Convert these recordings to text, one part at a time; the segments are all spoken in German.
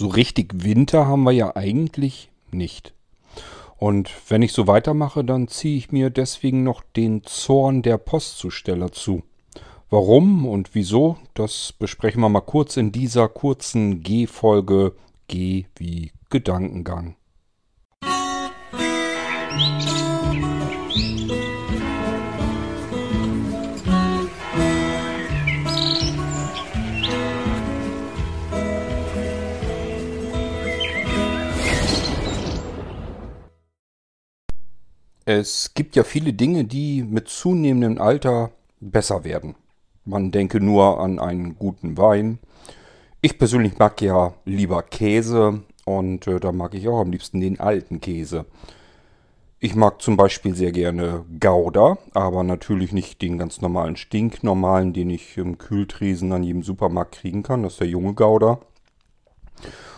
so richtig Winter haben wir ja eigentlich nicht. Und wenn ich so weitermache, dann ziehe ich mir deswegen noch den Zorn der Postzusteller zu. Warum und wieso, das besprechen wir mal kurz in dieser kurzen G-Folge G wie Gedankengang. Es gibt ja viele Dinge, die mit zunehmendem Alter besser werden. Man denke nur an einen guten Wein. Ich persönlich mag ja lieber Käse und äh, da mag ich auch am liebsten den alten Käse. Ich mag zum Beispiel sehr gerne Gouda, aber natürlich nicht den ganz normalen stinknormalen, den ich im Kühltresen an jedem Supermarkt kriegen kann. Das ist der junge Gouda.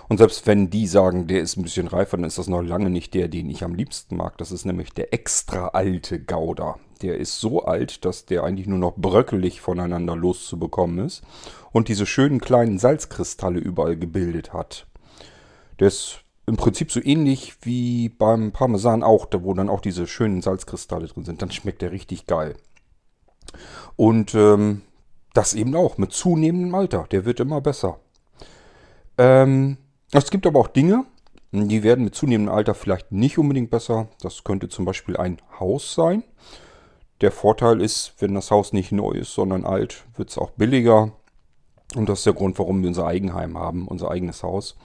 Und selbst wenn die sagen, der ist ein bisschen reifer, dann ist das noch lange nicht der, den ich am liebsten mag. Das ist nämlich der extra alte Gouda. Der ist so alt, dass der eigentlich nur noch bröckelig voneinander loszubekommen ist und diese schönen kleinen Salzkristalle überall gebildet hat. Der ist im Prinzip so ähnlich wie beim Parmesan auch, wo dann auch diese schönen Salzkristalle drin sind. Dann schmeckt der richtig geil. Und ähm, das eben auch mit zunehmendem Alter. Der wird immer besser. Ähm, es gibt aber auch Dinge, die werden mit zunehmendem Alter vielleicht nicht unbedingt besser. Das könnte zum Beispiel ein Haus sein. Der Vorteil ist, wenn das Haus nicht neu ist, sondern alt, wird es auch billiger. Und das ist der Grund, warum wir unser Eigenheim haben, unser eigenes Haus.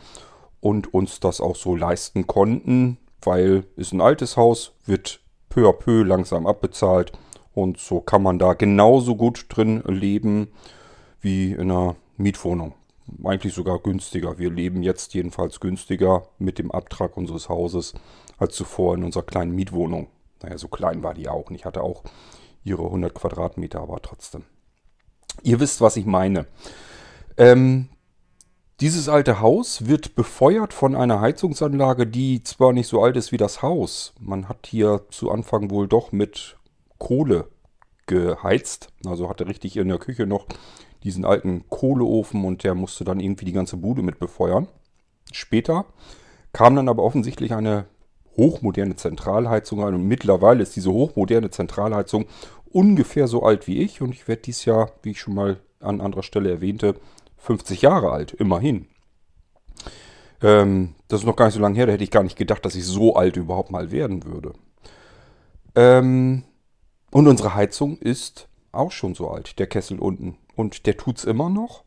Und uns das auch so leisten konnten, weil es ein altes Haus, wird peu à peu langsam abbezahlt. Und so kann man da genauso gut drin leben wie in einer Mietwohnung eigentlich sogar günstiger. Wir leben jetzt jedenfalls günstiger mit dem Abtrag unseres Hauses als zuvor in unserer kleinen Mietwohnung. Naja, so klein war die auch. Ich hatte auch ihre 100 Quadratmeter, aber trotzdem. Ihr wisst, was ich meine. Ähm, dieses alte Haus wird befeuert von einer Heizungsanlage, die zwar nicht so alt ist wie das Haus. Man hat hier zu Anfang wohl doch mit Kohle geheizt. Also hatte richtig in der Küche noch diesen alten Kohleofen und der musste dann irgendwie die ganze Bude mit befeuern. Später kam dann aber offensichtlich eine hochmoderne Zentralheizung ein und mittlerweile ist diese hochmoderne Zentralheizung ungefähr so alt wie ich und ich werde dies Jahr, wie ich schon mal an anderer Stelle erwähnte, 50 Jahre alt, immerhin. Ähm, das ist noch gar nicht so lange her, da hätte ich gar nicht gedacht, dass ich so alt überhaupt mal werden würde. Ähm, und unsere Heizung ist auch schon so alt, der Kessel unten und der tut es immer noch.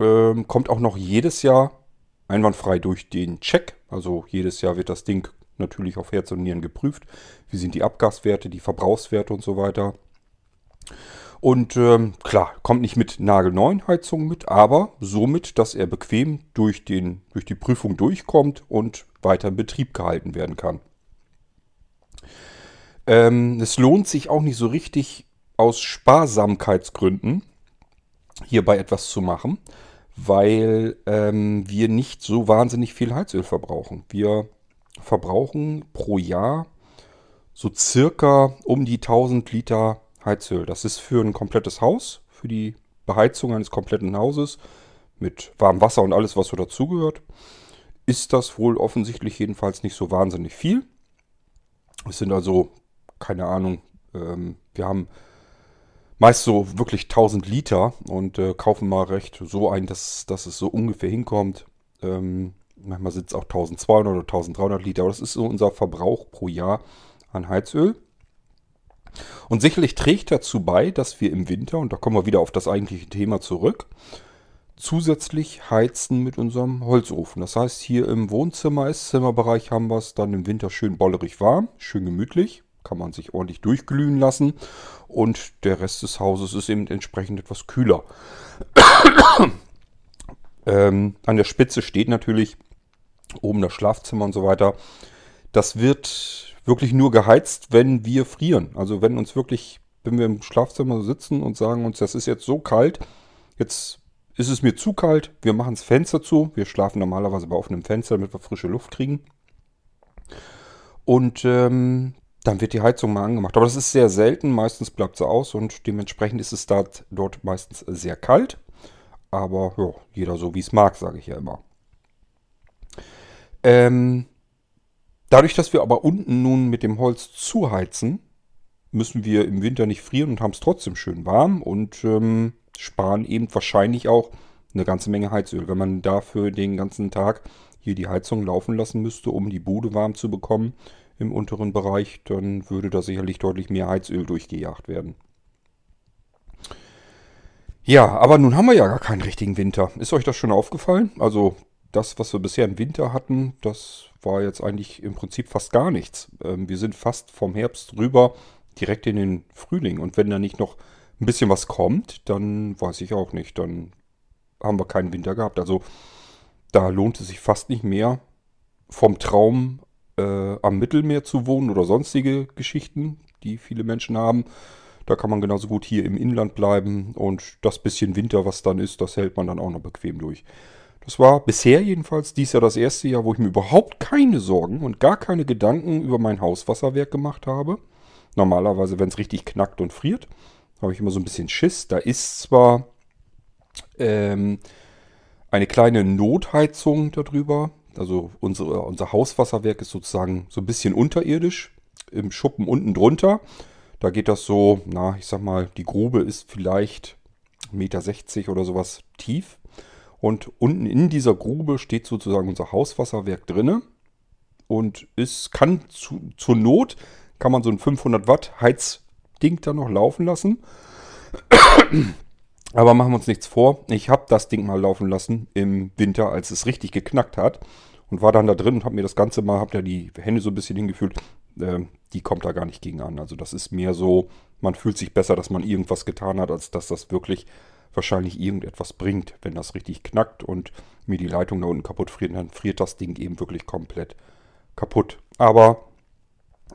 Ähm, kommt auch noch jedes Jahr einwandfrei durch den Check. Also jedes Jahr wird das Ding natürlich auf Herz und Nieren geprüft. Wie sind die Abgaswerte, die Verbrauchswerte und so weiter. Und ähm, klar, kommt nicht mit nagelneuen Heizungen mit, aber somit, dass er bequem durch, den, durch die Prüfung durchkommt und weiter in Betrieb gehalten werden kann. Ähm, es lohnt sich auch nicht so richtig aus Sparsamkeitsgründen, hierbei etwas zu machen, weil ähm, wir nicht so wahnsinnig viel Heizöl verbrauchen. Wir verbrauchen pro Jahr so circa um die 1000 Liter Heizöl. Das ist für ein komplettes Haus, für die Beheizung eines kompletten Hauses mit warmem Wasser und alles, was so dazugehört, ist das wohl offensichtlich jedenfalls nicht so wahnsinnig viel. Es sind also, keine Ahnung, ähm, wir haben meist so wirklich 1000 Liter und äh, kaufen mal recht so ein, dass, dass es so ungefähr hinkommt. Ähm, manchmal sind es auch 1200 oder 1300 Liter, aber das ist so unser Verbrauch pro Jahr an Heizöl. Und sicherlich trägt dazu bei, dass wir im Winter, und da kommen wir wieder auf das eigentliche Thema zurück, zusätzlich heizen mit unserem Holzofen. Das heißt, hier im Wohnzimmer, Esszimmerbereich haben wir es dann im Winter schön bollerig warm, schön gemütlich kann man sich ordentlich durchglühen lassen. Und der Rest des Hauses ist eben entsprechend etwas kühler. ähm, an der Spitze steht natürlich oben das Schlafzimmer und so weiter. Das wird wirklich nur geheizt, wenn wir frieren. Also wenn uns wirklich, wenn wir im Schlafzimmer sitzen und sagen uns, das ist jetzt so kalt, jetzt ist es mir zu kalt, wir machen das Fenster zu. Wir schlafen normalerweise bei offenem Fenster, damit wir frische Luft kriegen. Und ähm, dann wird die Heizung mal angemacht. Aber das ist sehr selten, meistens bleibt sie aus und dementsprechend ist es dort, dort meistens sehr kalt. Aber ja, jeder so wie es mag, sage ich ja immer. Ähm, dadurch, dass wir aber unten nun mit dem Holz zuheizen, müssen wir im Winter nicht frieren und haben es trotzdem schön warm und ähm, sparen eben wahrscheinlich auch eine ganze Menge Heizöl. Wenn man dafür den ganzen Tag hier die Heizung laufen lassen müsste, um die Bude warm zu bekommen im unteren Bereich, dann würde da sicherlich deutlich mehr Heizöl durchgejagt werden. Ja, aber nun haben wir ja gar keinen richtigen Winter. Ist euch das schon aufgefallen? Also das, was wir bisher im Winter hatten, das war jetzt eigentlich im Prinzip fast gar nichts. Ähm, wir sind fast vom Herbst rüber direkt in den Frühling. Und wenn da nicht noch ein bisschen was kommt, dann weiß ich auch nicht. Dann haben wir keinen Winter gehabt. Also da lohnt es sich fast nicht mehr, vom Traum äh, am Mittelmeer zu wohnen oder sonstige Geschichten, die viele Menschen haben. Da kann man genauso gut hier im Inland bleiben und das bisschen Winter, was dann ist, das hält man dann auch noch bequem durch. Das war bisher jedenfalls dies Jahr das erste Jahr, wo ich mir überhaupt keine Sorgen und gar keine Gedanken über mein Hauswasserwerk gemacht habe. Normalerweise, wenn es richtig knackt und friert, habe ich immer so ein bisschen Schiss. Da ist zwar ähm, eine kleine Notheizung darüber. Also unsere, unser Hauswasserwerk ist sozusagen so ein bisschen unterirdisch, im Schuppen unten drunter. Da geht das so, na, ich sag mal, die Grube ist vielleicht 1,60 Meter oder sowas tief. Und unten in dieser Grube steht sozusagen unser Hauswasserwerk drinne. Und es kann zu, zur Not, kann man so ein 500 Watt Heizding da noch laufen lassen. Aber machen wir uns nichts vor. Ich habe das Ding mal laufen lassen im Winter, als es richtig geknackt hat. Und war dann da drin und habe mir das Ganze mal, habe da die Hände so ein bisschen hingefühlt. Äh, die kommt da gar nicht gegen an. Also das ist mehr so, man fühlt sich besser, dass man irgendwas getan hat, als dass das wirklich wahrscheinlich irgendetwas bringt. Wenn das richtig knackt und mir die Leitung da unten kaputt friert, dann friert das Ding eben wirklich komplett kaputt. Aber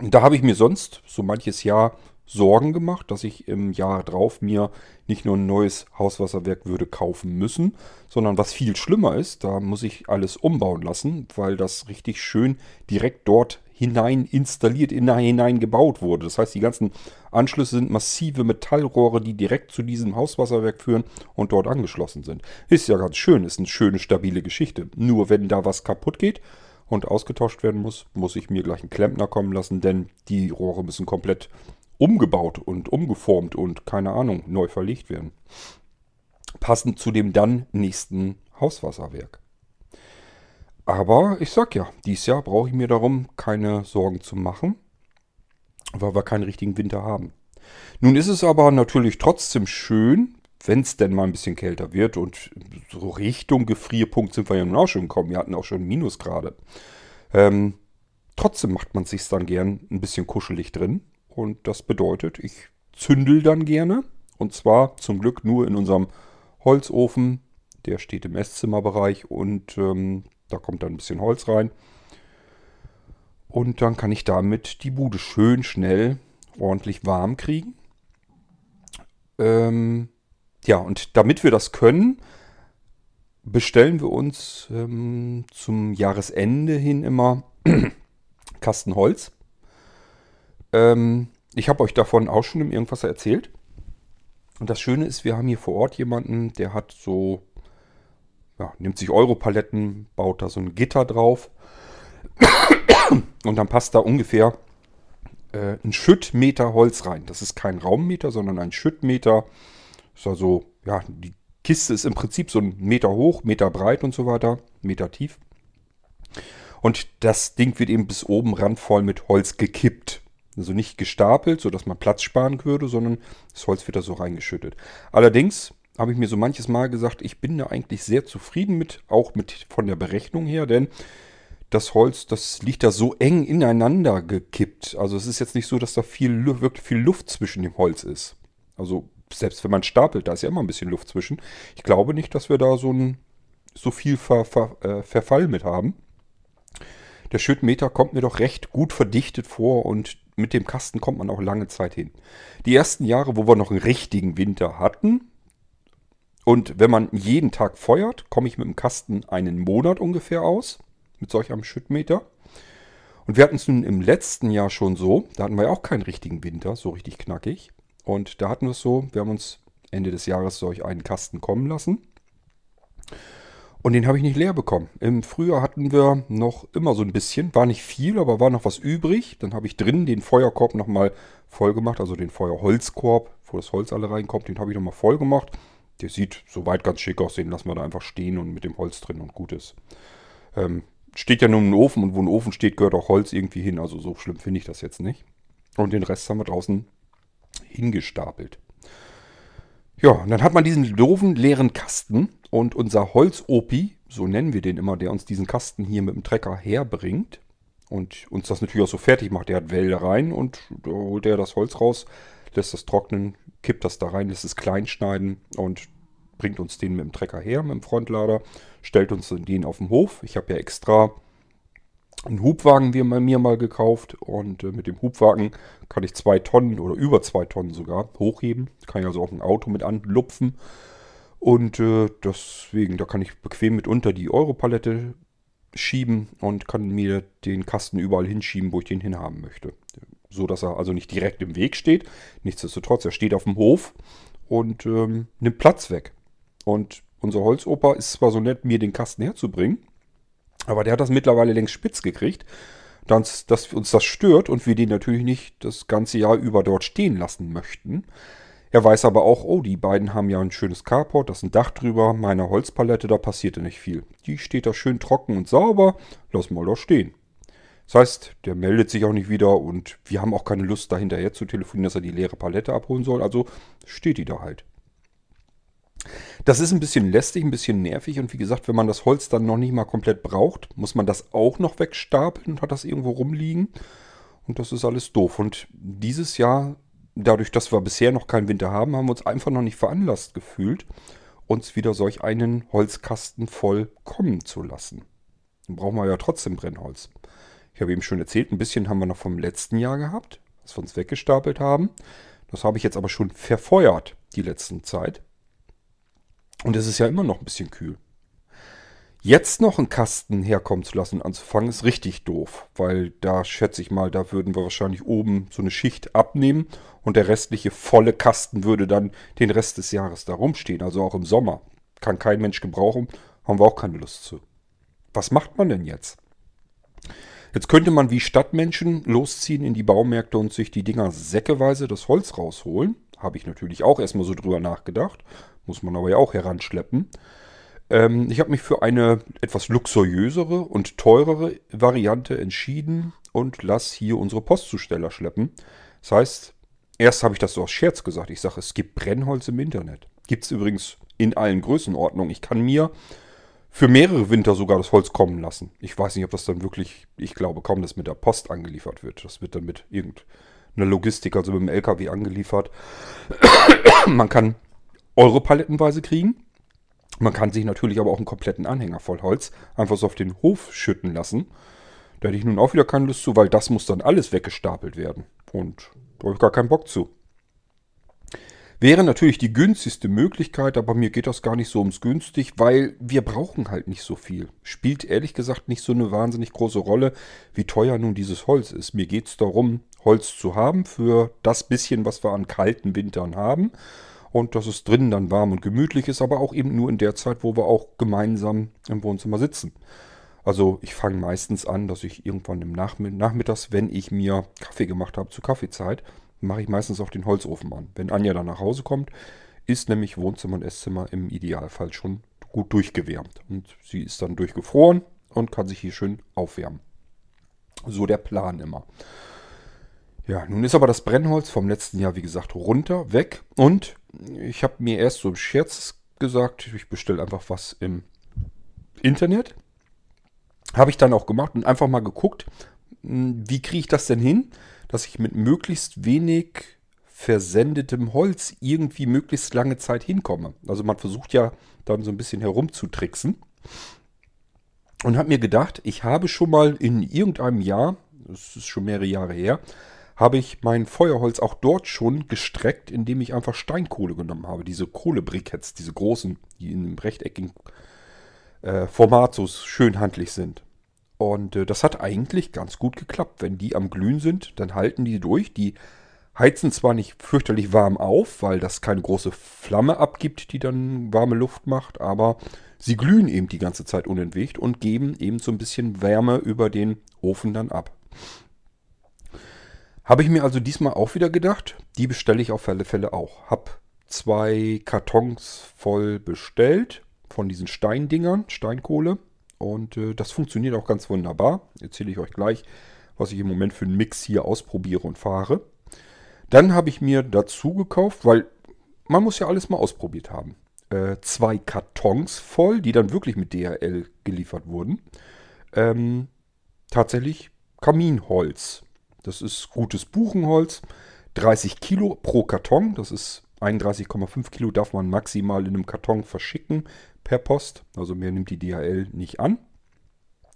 da habe ich mir sonst so manches Jahr Sorgen gemacht, dass ich im Jahr drauf mir nicht nur ein neues Hauswasserwerk würde kaufen müssen, sondern was viel schlimmer ist, da muss ich alles umbauen lassen, weil das richtig schön direkt dort hinein installiert, hinein gebaut wurde. Das heißt, die ganzen Anschlüsse sind massive Metallrohre, die direkt zu diesem Hauswasserwerk führen und dort angeschlossen sind. Ist ja ganz schön, ist eine schöne, stabile Geschichte. Nur wenn da was kaputt geht und ausgetauscht werden muss, muss ich mir gleich einen Klempner kommen lassen, denn die Rohre müssen komplett umgebaut und umgeformt und keine Ahnung, neu verlegt werden. Passend zu dem dann nächsten Hauswasserwerk. Aber ich sag ja, dieses Jahr brauche ich mir darum keine Sorgen zu machen, weil wir keinen richtigen Winter haben. Nun ist es aber natürlich trotzdem schön, wenn es denn mal ein bisschen kälter wird und so Richtung Gefrierpunkt sind wir ja nun auch schon gekommen. Wir hatten auch schon Minusgrade. Ähm, trotzdem macht man sich dann gern ein bisschen kuschelig drin und das bedeutet, ich zündel dann gerne und zwar zum Glück nur in unserem Holzofen. Der steht im Esszimmerbereich und ähm, da kommt dann ein bisschen Holz rein. Und dann kann ich damit die Bude schön schnell ordentlich warm kriegen. Ähm, ja, und damit wir das können, bestellen wir uns ähm, zum Jahresende hin immer Kasten Holz. Ähm, ich habe euch davon auch schon im Irgendwas erzählt. Und das Schöne ist, wir haben hier vor Ort jemanden, der hat so ja, nimmt sich Europaletten, baut da so ein Gitter drauf und dann passt da ungefähr äh, ein Schüttmeter Holz rein. Das ist kein Raummeter, sondern ein Schüttmeter. Ist also, ja, die Kiste ist im Prinzip so ein Meter hoch, Meter breit und so weiter, Meter tief. Und das Ding wird eben bis oben randvoll mit Holz gekippt. Also nicht gestapelt, sodass man Platz sparen würde, sondern das Holz wird da so reingeschüttet. Allerdings habe ich mir so manches Mal gesagt, ich bin da eigentlich sehr zufrieden mit, auch mit von der Berechnung her, denn das Holz, das liegt da so eng ineinander gekippt. Also es ist jetzt nicht so, dass da viel, wirklich viel Luft zwischen dem Holz ist. Also selbst wenn man stapelt, da ist ja immer ein bisschen Luft zwischen. Ich glaube nicht, dass wir da so, ein, so viel Ver, Ver, äh, Verfall mit haben. Der Schüttmeter kommt mir doch recht gut verdichtet vor und mit dem Kasten kommt man auch lange Zeit hin. Die ersten Jahre, wo wir noch einen richtigen Winter hatten, und wenn man jeden Tag feuert, komme ich mit dem Kasten einen Monat ungefähr aus. Mit solch einem Schüttmeter. Und wir hatten es nun im letzten Jahr schon so, da hatten wir ja auch keinen richtigen Winter, so richtig knackig. Und da hatten wir es so, wir haben uns Ende des Jahres solch einen Kasten kommen lassen. Und den habe ich nicht leer bekommen. Im Frühjahr hatten wir noch immer so ein bisschen, war nicht viel, aber war noch was übrig. Dann habe ich drin den Feuerkorb nochmal voll gemacht, also den Feuerholzkorb, wo das Holz alle reinkommt, den habe ich nochmal voll gemacht. Der sieht soweit ganz schick aus, den lassen wir da einfach stehen und mit dem Holz drin und gut ist. Ähm, steht ja nur ein Ofen und wo ein Ofen steht, gehört auch Holz irgendwie hin. Also so schlimm finde ich das jetzt nicht. Und den Rest haben wir draußen hingestapelt. Ja, und dann hat man diesen doofen leeren Kasten und unser Holzopi, so nennen wir den immer, der uns diesen Kasten hier mit dem Trecker herbringt und uns das natürlich auch so fertig macht. Der hat Wälder rein und da holt er das Holz raus, lässt das trocknen, kippt das da rein, lässt es klein schneiden und bringt uns den mit dem Trecker her, mit dem Frontlader, stellt uns den auf dem Hof. Ich habe ja extra einen Hubwagen wie bei mir mal gekauft und äh, mit dem Hubwagen kann ich zwei Tonnen oder über zwei Tonnen sogar hochheben. Kann ich also auch ein Auto mit anlupfen und äh, deswegen, da kann ich bequem mit unter die Europalette schieben und kann mir den Kasten überall hinschieben, wo ich den hinhaben möchte. So dass er also nicht direkt im Weg steht. Nichtsdestotrotz, er steht auf dem Hof und ähm, nimmt Platz weg. Und unser Holzoper ist zwar so nett, mir den Kasten herzubringen, aber der hat das mittlerweile längst spitz gekriegt, dass, dass uns das stört und wir den natürlich nicht das ganze Jahr über dort stehen lassen möchten. Er weiß aber auch, oh, die beiden haben ja ein schönes Carport, da ist ein Dach drüber, meine Holzpalette, da passierte nicht viel. Die steht da schön trocken und sauber, lass mal da stehen. Das heißt, der meldet sich auch nicht wieder und wir haben auch keine Lust, da hinterher zu telefonieren, dass er die leere Palette abholen soll, also steht die da halt. Das ist ein bisschen lästig, ein bisschen nervig und wie gesagt, wenn man das Holz dann noch nicht mal komplett braucht, muss man das auch noch wegstapeln und hat das irgendwo rumliegen. Und das ist alles doof. Und dieses Jahr dadurch, dass wir bisher noch keinen Winter haben, haben wir uns einfach noch nicht veranlasst gefühlt, uns wieder solch einen Holzkasten voll kommen zu lassen. Dann brauchen wir ja trotzdem Brennholz. Ich habe eben schon erzählt, ein bisschen haben wir noch vom letzten Jahr gehabt, was wir uns weggestapelt haben. Das habe ich jetzt aber schon verfeuert, die letzten Zeit. Und es ist ja immer noch ein bisschen kühl. Jetzt noch einen Kasten herkommen zu lassen und anzufangen, ist richtig doof. Weil da schätze ich mal, da würden wir wahrscheinlich oben so eine Schicht abnehmen und der restliche volle Kasten würde dann den Rest des Jahres da rumstehen. Also auch im Sommer. Kann kein Mensch gebrauchen, haben wir auch keine Lust zu. Was macht man denn jetzt? Jetzt könnte man wie Stadtmenschen losziehen in die Baumärkte und sich die Dinger säckeweise das Holz rausholen. Habe ich natürlich auch erstmal so drüber nachgedacht. Muss man aber ja auch heranschleppen. Ähm, ich habe mich für eine etwas luxuriösere und teurere Variante entschieden und lasse hier unsere Postzusteller schleppen. Das heißt, erst habe ich das so aus Scherz gesagt. Ich sage, es gibt Brennholz im Internet. Gibt es übrigens in allen Größenordnungen. Ich kann mir für mehrere Winter sogar das Holz kommen lassen. Ich weiß nicht, ob das dann wirklich, ich glaube kaum, dass mit der Post angeliefert wird. Das wird dann mit irgendeiner Logistik, also mit dem LKW angeliefert. Man kann Euro palettenweise kriegen. Man kann sich natürlich aber auch einen kompletten Anhänger voll Holz einfach so auf den Hof schütten lassen. Da hätte ich nun auch wieder keine Lust zu, weil das muss dann alles weggestapelt werden. Und da habe ich gar keinen Bock zu. Wäre natürlich die günstigste Möglichkeit, aber mir geht das gar nicht so ums günstig, weil wir brauchen halt nicht so viel. Spielt ehrlich gesagt nicht so eine wahnsinnig große Rolle, wie teuer nun dieses Holz ist. Mir geht es darum, Holz zu haben für das bisschen, was wir an kalten Wintern haben und dass es drinnen dann warm und gemütlich ist, aber auch eben nur in der Zeit, wo wir auch gemeinsam im Wohnzimmer sitzen. Also ich fange meistens an, dass ich irgendwann im Nachmitt Nachmittags, wenn ich mir Kaffee gemacht habe zur Kaffeezeit, mache ich meistens auch den Holzofen an. Wenn Anja dann nach Hause kommt, ist nämlich Wohnzimmer und Esszimmer im Idealfall schon gut durchgewärmt. Und sie ist dann durchgefroren und kann sich hier schön aufwärmen. So der Plan immer. Ja, nun ist aber das Brennholz vom letzten Jahr, wie gesagt, runter, weg. Und ich habe mir erst so im Scherz gesagt, ich bestelle einfach was im Internet. Habe ich dann auch gemacht und einfach mal geguckt, hm, wie kriege ich das denn hin, dass ich mit möglichst wenig versendetem Holz irgendwie möglichst lange Zeit hinkomme. Also man versucht ja dann so ein bisschen herumzutricksen. Und habe mir gedacht, ich habe schon mal in irgendeinem Jahr, das ist schon mehrere Jahre her, habe ich mein Feuerholz auch dort schon gestreckt, indem ich einfach Steinkohle genommen habe. Diese Kohlebriketts, diese großen, die in einem rechteckigen äh, Format so schön handlich sind. Und äh, das hat eigentlich ganz gut geklappt. Wenn die am Glühen sind, dann halten die durch. Die heizen zwar nicht fürchterlich warm auf, weil das keine große Flamme abgibt, die dann warme Luft macht, aber Sie glühen eben die ganze Zeit unentwegt und geben eben so ein bisschen Wärme über den Ofen dann ab. Habe ich mir also diesmal auch wieder gedacht, die bestelle ich auf alle Fälle auch. Hab zwei Kartons voll bestellt von diesen Steindingern, Steinkohle. Und äh, das funktioniert auch ganz wunderbar. Erzähle ich euch gleich, was ich im Moment für einen Mix hier ausprobiere und fahre. Dann habe ich mir dazu gekauft, weil man muss ja alles mal ausprobiert haben. Äh, zwei Kartons voll, die dann wirklich mit DHL geliefert wurden. Ähm, tatsächlich Kaminholz. Das ist gutes Buchenholz. 30 Kilo pro Karton. Das ist 31,5 Kilo darf man maximal in einem Karton verschicken per Post. Also mehr nimmt die DHL nicht an.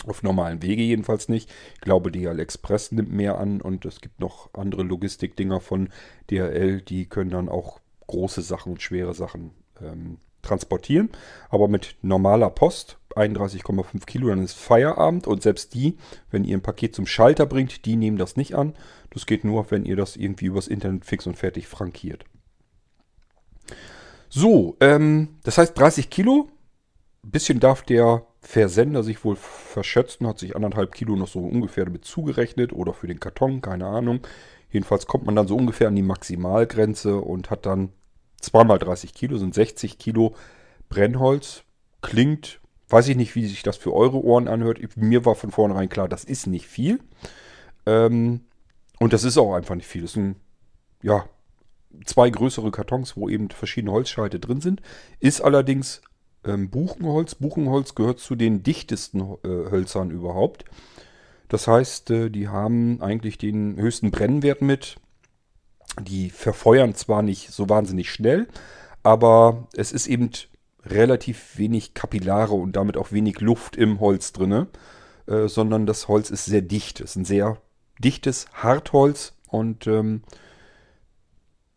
Auf normalen Wege jedenfalls nicht. Ich glaube, DHL Express nimmt mehr an und es gibt noch andere Logistikdinger von DHL, die können dann auch große Sachen, schwere Sachen ähm, transportieren. Aber mit normaler Post, 31,5 Kilo, dann ist Feierabend und selbst die, wenn ihr ein Paket zum Schalter bringt, die nehmen das nicht an. Das geht nur, wenn ihr das irgendwie übers Internet fix und fertig frankiert. So, ähm, das heißt 30 Kilo. Ein bisschen darf der Versender sich wohl verschätzen, hat sich anderthalb Kilo noch so ungefähr damit zugerechnet oder für den Karton, keine Ahnung. Jedenfalls kommt man dann so ungefähr an die Maximalgrenze und hat dann zweimal 30 Kilo, sind 60 Kilo Brennholz. Klingt, weiß ich nicht, wie sich das für eure Ohren anhört. Mir war von vornherein klar, das ist nicht viel. Ähm, und das ist auch einfach nicht viel. Das sind, ja, zwei größere Kartons, wo eben verschiedene Holzscheite drin sind. Ist allerdings ähm, Buchenholz. Buchenholz gehört zu den dichtesten äh, Hölzern überhaupt. Das heißt, äh, die haben eigentlich den höchsten Brennwert mit. Die verfeuern zwar nicht so wahnsinnig schnell, aber es ist eben relativ wenig Kapillare und damit auch wenig Luft im Holz drin, äh, sondern das Holz ist sehr dicht. Es ist ein sehr dichtes Hartholz und ähm,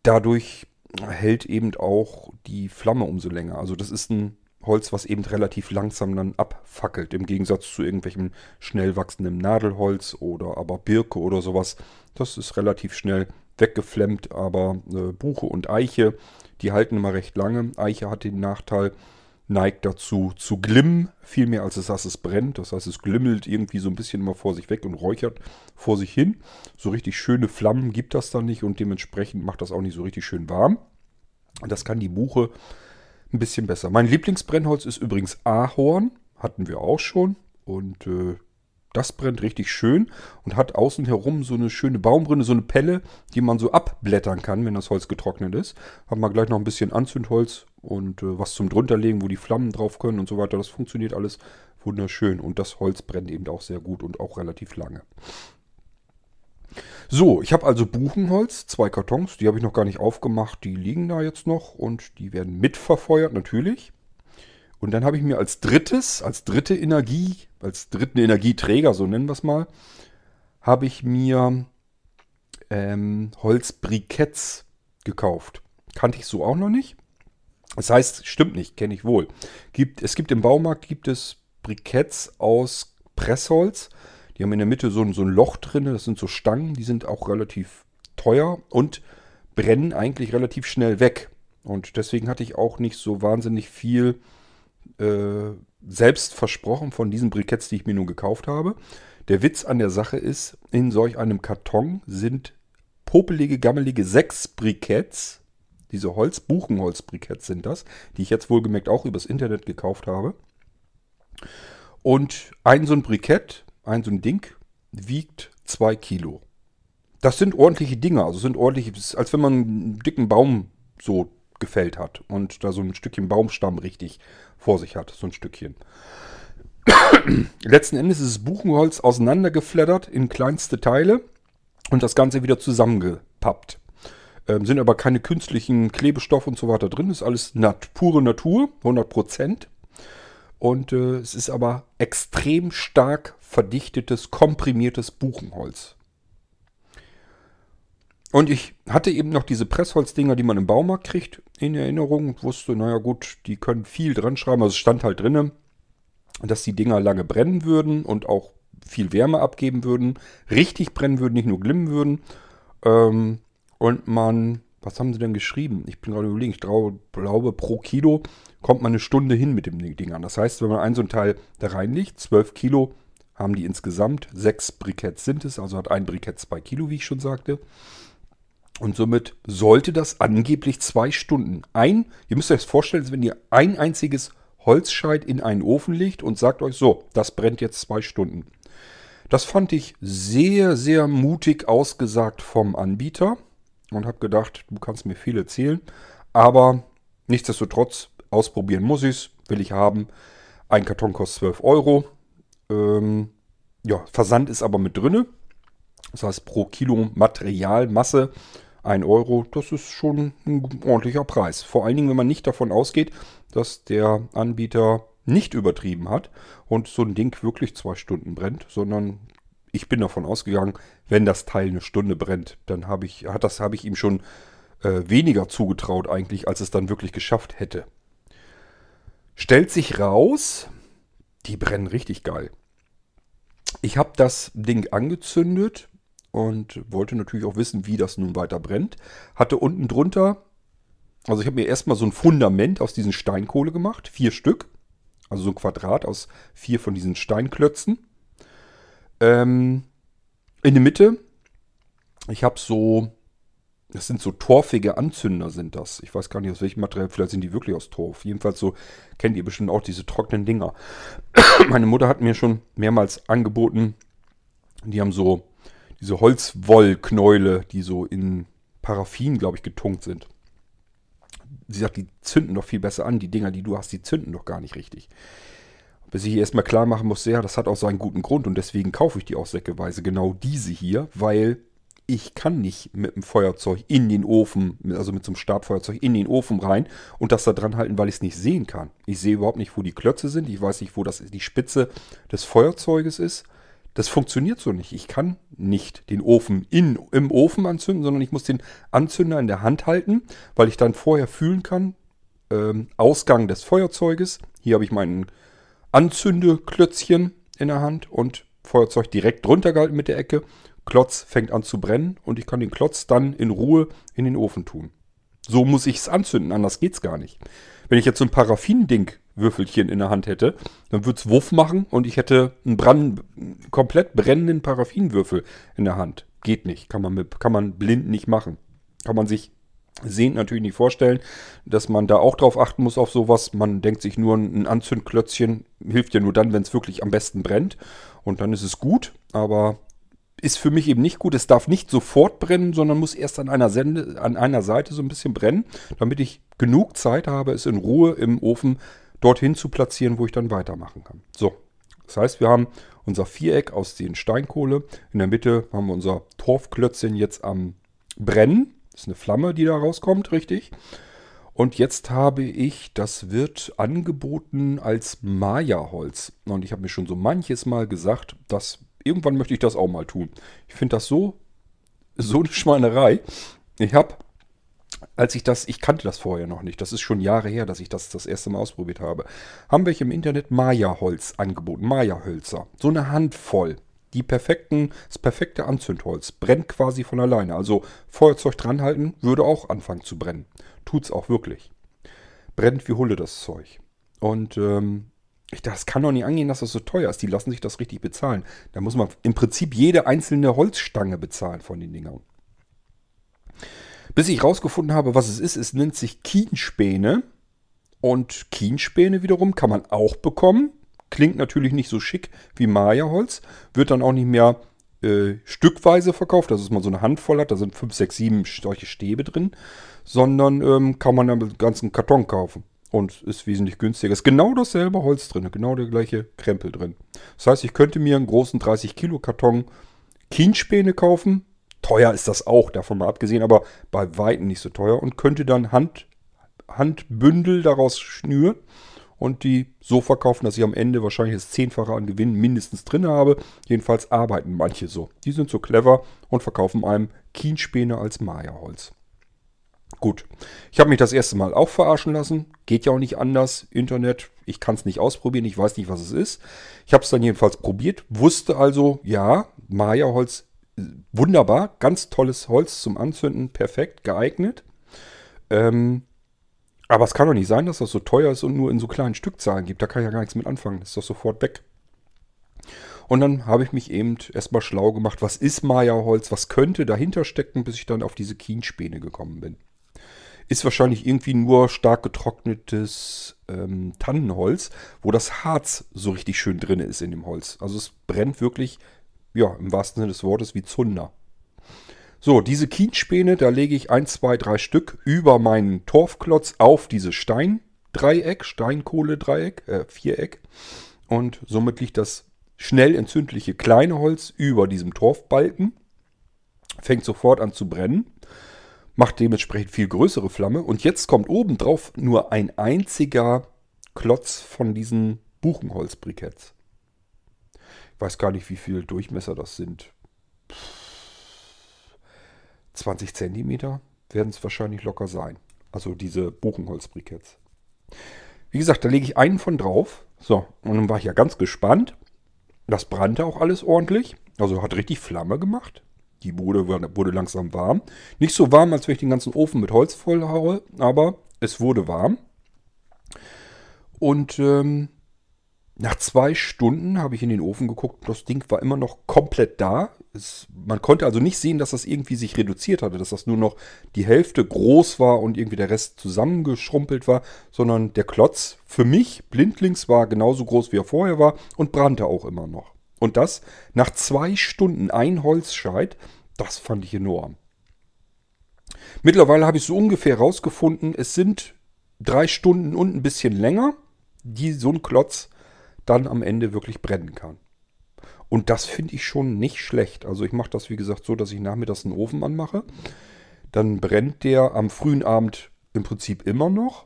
dadurch hält eben auch die Flamme umso länger. Also das ist ein Holz, was eben relativ langsam dann abfackelt, im Gegensatz zu irgendwelchem schnell wachsendem Nadelholz oder aber Birke oder sowas. Das ist relativ schnell weggeflemmt, aber äh, Buche und Eiche, die halten immer recht lange. Eiche hat den Nachteil, neigt dazu zu glimmen, viel mehr als es, dass es brennt. Das heißt, es glimmelt irgendwie so ein bisschen immer vor sich weg und räuchert vor sich hin. So richtig schöne Flammen gibt das dann nicht und dementsprechend macht das auch nicht so richtig schön warm. Das kann die Buche ein bisschen besser. Mein Lieblingsbrennholz ist übrigens Ahorn. Hatten wir auch schon. Und äh, das brennt richtig schön und hat außen herum so eine schöne Baumrinde, so eine Pelle, die man so abblättern kann, wenn das Holz getrocknet ist. Haben wir gleich noch ein bisschen Anzündholz und äh, was zum drunterlegen, wo die Flammen drauf können und so weiter. Das funktioniert alles wunderschön. Und das Holz brennt eben auch sehr gut und auch relativ lange. So, ich habe also Buchenholz, zwei Kartons, die habe ich noch gar nicht aufgemacht, die liegen da jetzt noch und die werden mitverfeuert natürlich. Und dann habe ich mir als drittes, als dritte Energie, als dritten Energieträger, so nennen wir es mal, habe ich mir ähm, Holzbriketts gekauft. Kannte ich so auch noch nicht. Das heißt, stimmt nicht, kenne ich wohl. Gibt, es gibt im Baumarkt gibt es Briketts aus Pressholz. Die haben in der Mitte so ein, so ein Loch drin. Das sind so Stangen, die sind auch relativ teuer und brennen eigentlich relativ schnell weg. Und deswegen hatte ich auch nicht so wahnsinnig viel äh, selbst versprochen von diesen Briketts, die ich mir nun gekauft habe. Der Witz an der Sache ist, in solch einem Karton sind popelige, gammelige sechs Briketts. Diese Holz, Buchenholz-Briketts sind das, die ich jetzt wohlgemerkt auch übers Internet gekauft habe. Und ein so ein Brikett, ein so ein Ding, wiegt zwei Kilo. Das sind ordentliche Dinge, also sind ordentliche, als wenn man einen dicken Baum so gefällt hat und da so ein Stückchen Baumstamm richtig vor sich hat, so ein Stückchen. Letzten Endes ist das Buchenholz auseinandergeflattert in kleinste Teile und das Ganze wieder zusammengepappt. Ähm, sind aber keine künstlichen Klebestoffe und so weiter drin. Ist alles nat pure Natur, 100%. Und äh, es ist aber extrem stark verdichtetes, komprimiertes Buchenholz. Und ich hatte eben noch diese Pressholzdinger, die man im Baumarkt kriegt, in Erinnerung und wusste, naja gut, die können viel dran schreiben. Also es stand halt drinne, dass die Dinger lange brennen würden und auch viel Wärme abgeben würden, richtig brennen würden, nicht nur glimmen würden. Ähm, und man was haben sie denn geschrieben? Ich bin gerade überlegen, ich glaube, pro Kilo kommt man eine Stunde hin mit dem Ding an. Das heißt, wenn man ein so ein Teil da reinlegt, 12 Kilo haben die insgesamt, sechs Briketts sind es, also hat ein Brikett zwei Kilo, wie ich schon sagte. Und somit sollte das angeblich zwei Stunden ein, ihr müsst euch das vorstellen, wenn ihr ein einziges Holzscheit in einen Ofen legt und sagt euch so, das brennt jetzt zwei Stunden. Das fand ich sehr, sehr mutig ausgesagt vom Anbieter und habe gedacht, du kannst mir viel erzählen, aber nichtsdestotrotz ausprobieren muss ich es, will ich haben. Ein Karton kostet 12 Euro. Ähm, ja, Versand ist aber mit drinne. Das heißt, pro Kilo Materialmasse 1 Euro, das ist schon ein ordentlicher Preis. Vor allen Dingen, wenn man nicht davon ausgeht, dass der Anbieter nicht übertrieben hat und so ein Ding wirklich zwei Stunden brennt, sondern ich bin davon ausgegangen, wenn das Teil eine Stunde brennt, dann habe ich, hat das habe ich ihm schon äh, weniger zugetraut eigentlich, als es dann wirklich geschafft hätte. Stellt sich raus, die brennen richtig geil. Ich habe das Ding angezündet und wollte natürlich auch wissen, wie das nun weiter brennt. Hatte unten drunter, also ich habe mir erstmal so ein Fundament aus diesen Steinkohle gemacht, vier Stück. Also so ein Quadrat aus vier von diesen Steinklötzen. Ähm, in der Mitte, ich habe so, das sind so torfige Anzünder sind das. Ich weiß gar nicht aus welchem Material, vielleicht sind die wirklich aus Torf. Jedenfalls so kennt ihr bestimmt auch diese trockenen Dinger. Meine Mutter hat mir schon mehrmals angeboten, die haben so diese Holzwollknäule, die so in Paraffin, glaube ich, getunkt sind sie sagt, die zünden doch viel besser an. Die Dinger, die du hast, die zünden doch gar nicht richtig. Bis ich erstmal klar machen musste, ja, das hat auch seinen guten Grund und deswegen kaufe ich die auch säckeweise genau diese hier, weil ich kann nicht mit dem Feuerzeug in den Ofen, also mit so einem Startfeuerzeug in den Ofen rein und das da dran halten, weil ich es nicht sehen kann. Ich sehe überhaupt nicht, wo die Klötze sind. Ich weiß nicht, wo das die Spitze des Feuerzeuges ist. Das funktioniert so nicht. Ich kann nicht den Ofen in, im Ofen anzünden, sondern ich muss den Anzünder in der Hand halten, weil ich dann vorher fühlen kann, ähm, Ausgang des Feuerzeuges. Hier habe ich meinen Anzündeklötzchen in der Hand und Feuerzeug direkt drunter gehalten mit der Ecke. Klotz fängt an zu brennen und ich kann den Klotz dann in Ruhe in den Ofen tun. So muss ich es anzünden, anders geht es gar nicht. Wenn ich jetzt so ein Paraffin-Ding Würfelchen in der Hand hätte, dann würde es Wuff machen und ich hätte einen Brand, komplett brennenden Paraffinwürfel in der Hand. Geht nicht. Kann man, mit, kann man blind nicht machen. Kann man sich sehend natürlich nicht vorstellen, dass man da auch drauf achten muss auf sowas. Man denkt sich nur, ein Anzündklötzchen hilft ja nur dann, wenn es wirklich am besten brennt. Und dann ist es gut, aber ist für mich eben nicht gut. Es darf nicht sofort brennen, sondern muss erst an einer, Sende, an einer Seite so ein bisschen brennen, damit ich genug Zeit habe, es in Ruhe im Ofen dorthin zu platzieren, wo ich dann weitermachen kann. So, das heißt, wir haben unser Viereck aus den Steinkohle. In der Mitte haben wir unser Torfklötzchen jetzt am Brennen. Das ist eine Flamme, die da rauskommt, richtig. Und jetzt habe ich, das wird angeboten als Maya-Holz. Und ich habe mir schon so manches Mal gesagt, dass irgendwann möchte ich das auch mal tun. Ich finde das so, so eine Schweinerei. Ich habe als ich das, ich kannte das vorher noch nicht, das ist schon Jahre her, dass ich das das erste Mal ausprobiert habe, haben wir im Internet Maya-Holz angeboten, Maya-Hölzer. So eine Handvoll. Die perfekten, das perfekte Anzündholz. Brennt quasi von alleine. Also Feuerzeug dranhalten, würde auch anfangen zu brennen. Tut's auch wirklich. Brennt wie Hulle das Zeug. Und ähm, ich dachte, das kann doch nicht angehen, dass das so teuer ist. Die lassen sich das richtig bezahlen. Da muss man im Prinzip jede einzelne Holzstange bezahlen von den Dingern. Bis ich rausgefunden habe, was es ist. Es nennt sich Kienspäne. Und Kienspäne wiederum kann man auch bekommen. Klingt natürlich nicht so schick wie Maya-Holz. Wird dann auch nicht mehr äh, stückweise verkauft, dass mal so eine Handvoll hat. Da sind 5, 6, 7 solche Stäbe drin. Sondern ähm, kann man dann mit ganzen Karton kaufen. Und ist wesentlich günstiger. Ist genau dasselbe Holz drin. Genau der gleiche Krempel drin. Das heißt, ich könnte mir einen großen 30 Kilo Karton Kienspäne kaufen Teuer ist das auch, davon mal abgesehen, aber bei Weitem nicht so teuer und könnte dann Hand, Handbündel daraus schnüren und die so verkaufen, dass ich am Ende wahrscheinlich das Zehnfache an Gewinn mindestens drin habe. Jedenfalls arbeiten manche so. Die sind so clever und verkaufen einem Kienspäne als Maya-Holz. Gut, ich habe mich das erste Mal auch verarschen lassen. Geht ja auch nicht anders. Internet, ich kann es nicht ausprobieren, ich weiß nicht, was es ist. Ich habe es dann jedenfalls probiert, wusste also, ja, Maya-Holz wunderbar, ganz tolles Holz zum Anzünden, perfekt geeignet. Ähm, aber es kann doch nicht sein, dass das so teuer ist und nur in so kleinen Stückzahlen gibt. Da kann ich ja gar nichts mit anfangen. Das ist doch sofort weg. Und dann habe ich mich eben erstmal schlau gemacht, was ist Maya-Holz, was könnte dahinter stecken, bis ich dann auf diese Kienspäne gekommen bin. Ist wahrscheinlich irgendwie nur stark getrocknetes ähm, Tannenholz, wo das Harz so richtig schön drin ist in dem Holz. Also es brennt wirklich, ja, im wahrsten Sinne des Wortes wie Zunder. So, diese Kienspäne, da lege ich ein, zwei, drei Stück über meinen Torfklotz auf diese Steindreieck, Steinkohle-Dreieck, äh, Viereck. Und somit liegt das schnell entzündliche kleine Holz über diesem Torfbalken, fängt sofort an zu brennen, macht dementsprechend viel größere Flamme und jetzt kommt obendrauf nur ein einziger Klotz von diesen Buchenholzbriketts. Weiß gar nicht, wie viel Durchmesser das sind. 20 Zentimeter werden es wahrscheinlich locker sein. Also diese Buchenholzbriketts. Wie gesagt, da lege ich einen von drauf. So, und dann war ich ja ganz gespannt. Das brannte auch alles ordentlich. Also hat richtig Flamme gemacht. Die Bude wurde langsam warm. Nicht so warm, als wenn ich den ganzen Ofen mit Holz vollhaue, aber es wurde warm. Und ähm, nach zwei Stunden habe ich in den Ofen geguckt. Das Ding war immer noch komplett da. Es, man konnte also nicht sehen, dass das irgendwie sich reduziert hatte, dass das nur noch die Hälfte groß war und irgendwie der Rest zusammengeschrumpelt war, sondern der Klotz für mich blindlings war genauso groß, wie er vorher war und brannte auch immer noch. Und das nach zwei Stunden ein Holzscheit, das fand ich enorm. Mittlerweile habe ich so ungefähr rausgefunden, es sind drei Stunden und ein bisschen länger, die so ein Klotz dann am Ende wirklich brennen kann. Und das finde ich schon nicht schlecht. Also ich mache das wie gesagt so, dass ich nachmittags einen Ofen anmache. Dann brennt der am frühen Abend im Prinzip immer noch.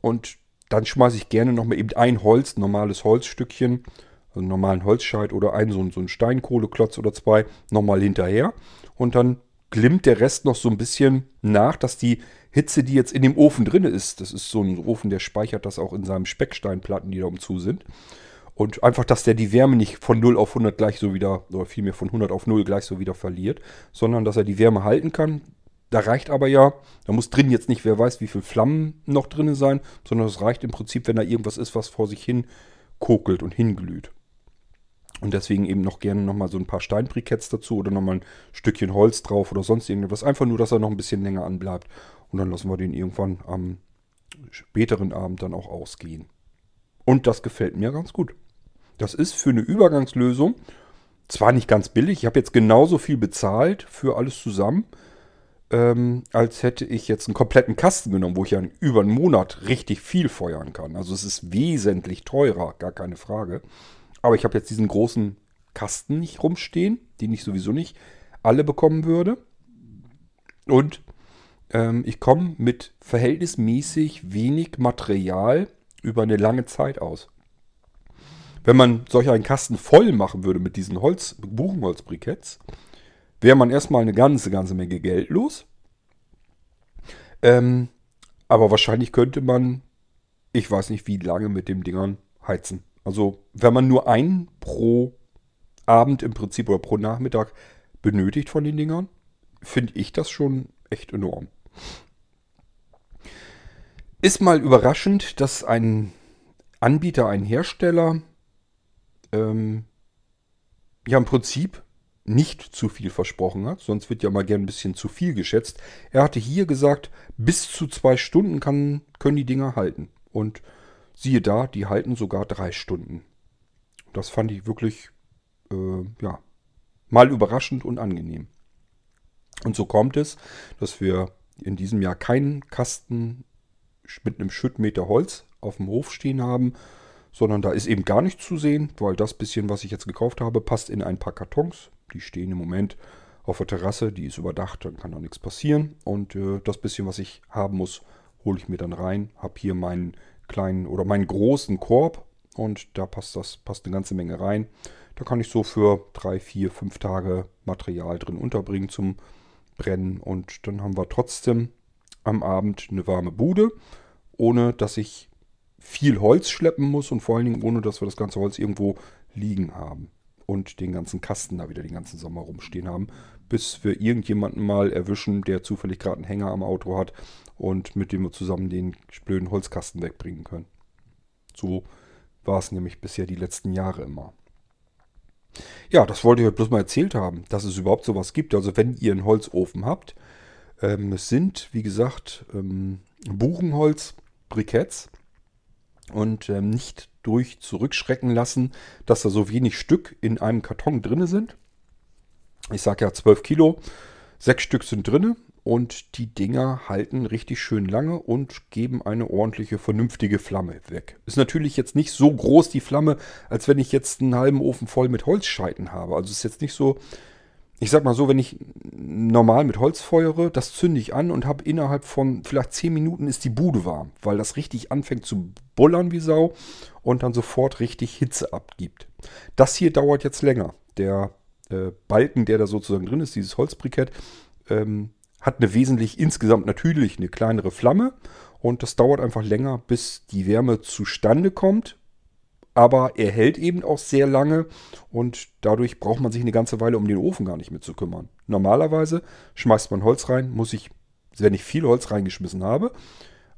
Und dann schmeiße ich gerne noch mal eben ein Holz, normales Holzstückchen, also einen normalen Holzscheit oder einen so, so einen Steinkohleklotz oder zwei nochmal hinterher. Und dann glimmt der Rest noch so ein bisschen nach, dass die Hitze, die jetzt in dem Ofen drin ist, das ist so ein Ofen, der speichert das auch in seinen Specksteinplatten, die da umzu sind. Und einfach, dass der die Wärme nicht von 0 auf 100 gleich so wieder, oder vielmehr von 100 auf 0 gleich so wieder verliert, sondern dass er die Wärme halten kann. Da reicht aber ja, da muss drin jetzt nicht, wer weiß, wie viel Flammen noch drin sein, sondern es reicht im Prinzip, wenn da irgendwas ist, was vor sich hin kokelt und hinglüht. Und deswegen eben noch gerne nochmal so ein paar Steinbriketts dazu oder nochmal ein Stückchen Holz drauf oder sonst irgendwas. Einfach nur, dass er noch ein bisschen länger anbleibt. Und dann lassen wir den irgendwann am späteren Abend dann auch ausgehen. Und das gefällt mir ganz gut. Das ist für eine Übergangslösung zwar nicht ganz billig, ich habe jetzt genauso viel bezahlt für alles zusammen, ähm, als hätte ich jetzt einen kompletten Kasten genommen, wo ich ja über einen Monat richtig viel feuern kann. Also es ist wesentlich teurer, gar keine Frage. Aber ich habe jetzt diesen großen Kasten nicht rumstehen, den ich sowieso nicht alle bekommen würde. Und ähm, ich komme mit verhältnismäßig wenig Material über eine lange Zeit aus. Wenn man solch einen Kasten voll machen würde mit diesen Holz, Buchenholzbriketts, wäre man erstmal eine ganze, ganze Menge Geld los. Ähm, aber wahrscheinlich könnte man, ich weiß nicht wie lange mit dem Dingern heizen. Also wenn man nur einen pro Abend im Prinzip oder pro Nachmittag benötigt von den Dingern, finde ich das schon echt enorm. Ist mal überraschend, dass ein Anbieter, ein Hersteller ähm, ja im Prinzip nicht zu viel versprochen hat, sonst wird ja mal gern ein bisschen zu viel geschätzt. Er hatte hier gesagt, bis zu zwei Stunden kann, können die Dinger halten. Und siehe da, die halten sogar drei Stunden. Das fand ich wirklich, äh, ja, mal überraschend und angenehm. Und so kommt es, dass wir in diesem Jahr keinen Kasten mit einem Schüttmeter Holz auf dem Hof stehen haben, sondern da ist eben gar nichts zu sehen, weil das bisschen, was ich jetzt gekauft habe, passt in ein paar Kartons. Die stehen im Moment auf der Terrasse, die ist überdacht, dann kann da nichts passieren. Und äh, das bisschen, was ich haben muss, hole ich mir dann rein. Habe hier meinen kleinen oder meinen großen Korb und da passt das, passt eine ganze Menge rein. Da kann ich so für drei, vier, fünf Tage Material drin unterbringen zum Brennen und dann haben wir trotzdem am Abend eine warme Bude, ohne dass ich viel Holz schleppen muss und vor allen Dingen ohne, dass wir das ganze Holz irgendwo liegen haben. und den ganzen Kasten da wieder den ganzen Sommer rumstehen haben, bis wir irgendjemanden mal erwischen, der zufällig gerade einen Hänger am Auto hat und mit dem wir zusammen den blöden Holzkasten wegbringen können. So war es nämlich bisher die letzten Jahre immer. Ja, das wollte ich euch bloß mal erzählt haben, dass es überhaupt sowas gibt. Also wenn ihr einen Holzofen habt, ähm, es sind, wie gesagt, ähm, Buchenholz-Briketts und ähm, nicht durch zurückschrecken lassen, dass da so wenig Stück in einem Karton drin sind. Ich sage ja 12 Kilo, sechs Stück sind drin und die Dinger halten richtig schön lange und geben eine ordentliche, vernünftige Flamme weg. Ist natürlich jetzt nicht so groß die Flamme, als wenn ich jetzt einen halben Ofen voll mit Holzscheiten habe. Also ist jetzt nicht so, ich sag mal so, wenn ich normal mit Holz feuere, das zünde ich an und habe innerhalb von vielleicht 10 Minuten ist die Bude warm, weil das richtig anfängt zu bullern wie Sau und dann sofort richtig Hitze abgibt. Das hier dauert jetzt länger. Der äh, Balken, der da sozusagen drin ist, dieses Holzbrikett, ähm, hat eine wesentlich insgesamt natürlich eine kleinere Flamme und das dauert einfach länger, bis die Wärme zustande kommt. Aber er hält eben auch sehr lange und dadurch braucht man sich eine ganze Weile um den Ofen gar nicht mehr zu kümmern. Normalerweise schmeißt man Holz rein, muss ich, wenn ich viel Holz reingeschmissen habe,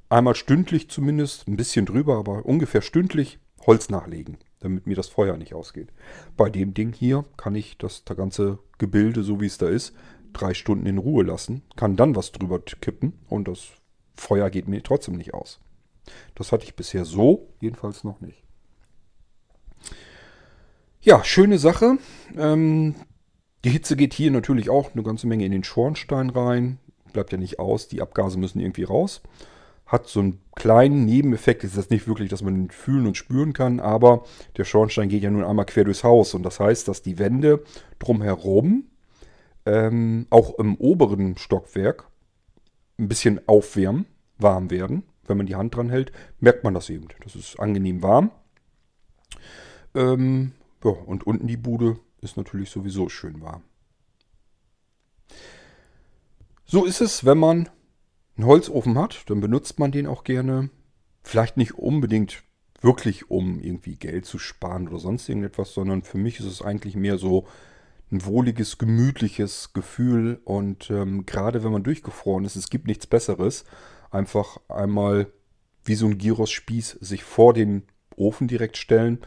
einmal stündlich zumindest, ein bisschen drüber, aber ungefähr stündlich Holz nachlegen, damit mir das Feuer nicht ausgeht. Bei dem Ding hier kann ich das ganze Gebilde, so wie es da ist, drei Stunden in Ruhe lassen, kann dann was drüber kippen und das Feuer geht mir trotzdem nicht aus. Das hatte ich bisher so, jedenfalls noch nicht. Ja, schöne Sache. Ähm, die Hitze geht hier natürlich auch eine ganze Menge in den Schornstein rein. Bleibt ja nicht aus, die Abgase müssen irgendwie raus. Hat so einen kleinen Nebeneffekt. Ist das nicht wirklich, dass man fühlen und spüren kann, aber der Schornstein geht ja nun einmal quer durchs Haus. Und das heißt, dass die Wände drumherum ähm, auch im oberen Stockwerk ein bisschen aufwärmen, warm werden. Wenn man die Hand dran hält, merkt man das eben. Das ist angenehm warm. Ähm, ja, und unten die Bude ist natürlich sowieso schön warm. So ist es, wenn man einen Holzofen hat, dann benutzt man den auch gerne. Vielleicht nicht unbedingt wirklich, um irgendwie Geld zu sparen oder sonst irgendetwas, sondern für mich ist es eigentlich mehr so ein wohliges, gemütliches Gefühl. Und ähm, gerade wenn man durchgefroren ist, es gibt nichts Besseres, einfach einmal wie so ein Gyros-Spieß sich vor den Ofen direkt stellen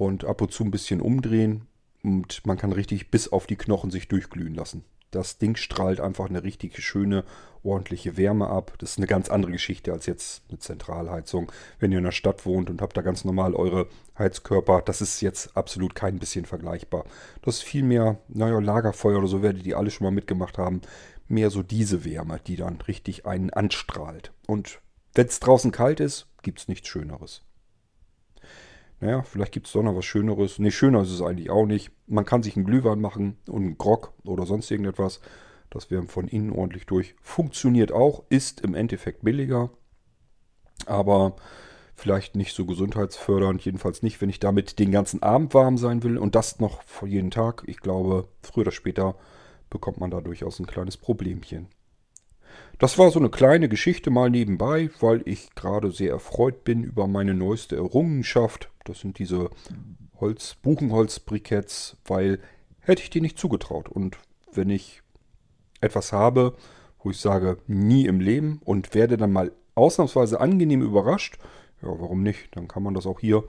und ab und zu ein bisschen umdrehen. Und man kann richtig bis auf die Knochen sich durchglühen lassen. Das Ding strahlt einfach eine richtig schöne, ordentliche Wärme ab. Das ist eine ganz andere Geschichte als jetzt eine Zentralheizung. Wenn ihr in der Stadt wohnt und habt da ganz normal eure Heizkörper, das ist jetzt absolut kein bisschen vergleichbar. Das ist vielmehr, naja, Lagerfeuer oder so werdet ihr alle schon mal mitgemacht haben. Mehr so diese Wärme, die dann richtig einen anstrahlt. Und wenn es draußen kalt ist, gibt es nichts Schöneres. Naja, vielleicht gibt es doch noch was Schöneres. Nee, schöner ist es eigentlich auch nicht. Man kann sich einen Glühwein machen und einen Grog oder sonst irgendetwas. Das wäre von innen ordentlich durch. Funktioniert auch, ist im Endeffekt billiger. Aber vielleicht nicht so gesundheitsfördernd. Jedenfalls nicht, wenn ich damit den ganzen Abend warm sein will. Und das noch vor jeden Tag. Ich glaube, früher oder später bekommt man da durchaus ein kleines Problemchen. Das war so eine kleine Geschichte mal nebenbei, weil ich gerade sehr erfreut bin über meine neueste Errungenschaft. Das sind diese Holz, Buchenholzbriketts, weil hätte ich dir nicht zugetraut. Und wenn ich etwas habe, wo ich sage, nie im Leben und werde dann mal ausnahmsweise angenehm überrascht, ja, warum nicht? Dann kann man das auch hier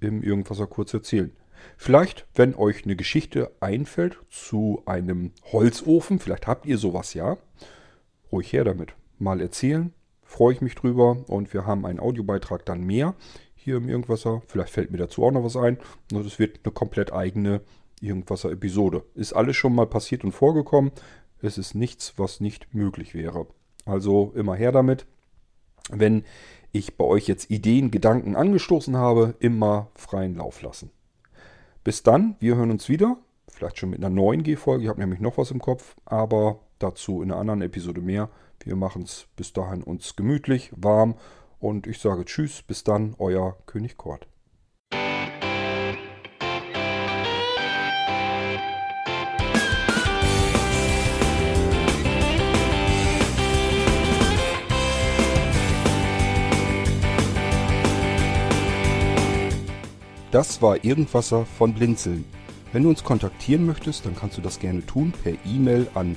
im Irgendwasser kurz erzählen. Vielleicht, wenn euch eine Geschichte einfällt zu einem Holzofen, vielleicht habt ihr sowas ja, ruhig her damit. Mal erzählen, freue ich mich drüber und wir haben einen Audiobeitrag dann mehr hier im Irgendwasser. Vielleicht fällt mir dazu auch noch was ein. Und es wird eine komplett eigene Irgendwasser-Episode. Ist alles schon mal passiert und vorgekommen. Es ist nichts, was nicht möglich wäre. Also immer her damit. Wenn ich bei euch jetzt Ideen, Gedanken angestoßen habe, immer freien Lauf lassen. Bis dann, wir hören uns wieder. Vielleicht schon mit einer neuen G-Folge. Ich habe nämlich noch was im Kopf, aber dazu in einer anderen Episode mehr. Wir machen es bis dahin uns gemütlich, warm und ich sage Tschüss, bis dann, euer König Kort. Das war Irgendwasser von Blinzeln. Wenn du uns kontaktieren möchtest, dann kannst du das gerne tun per E-Mail an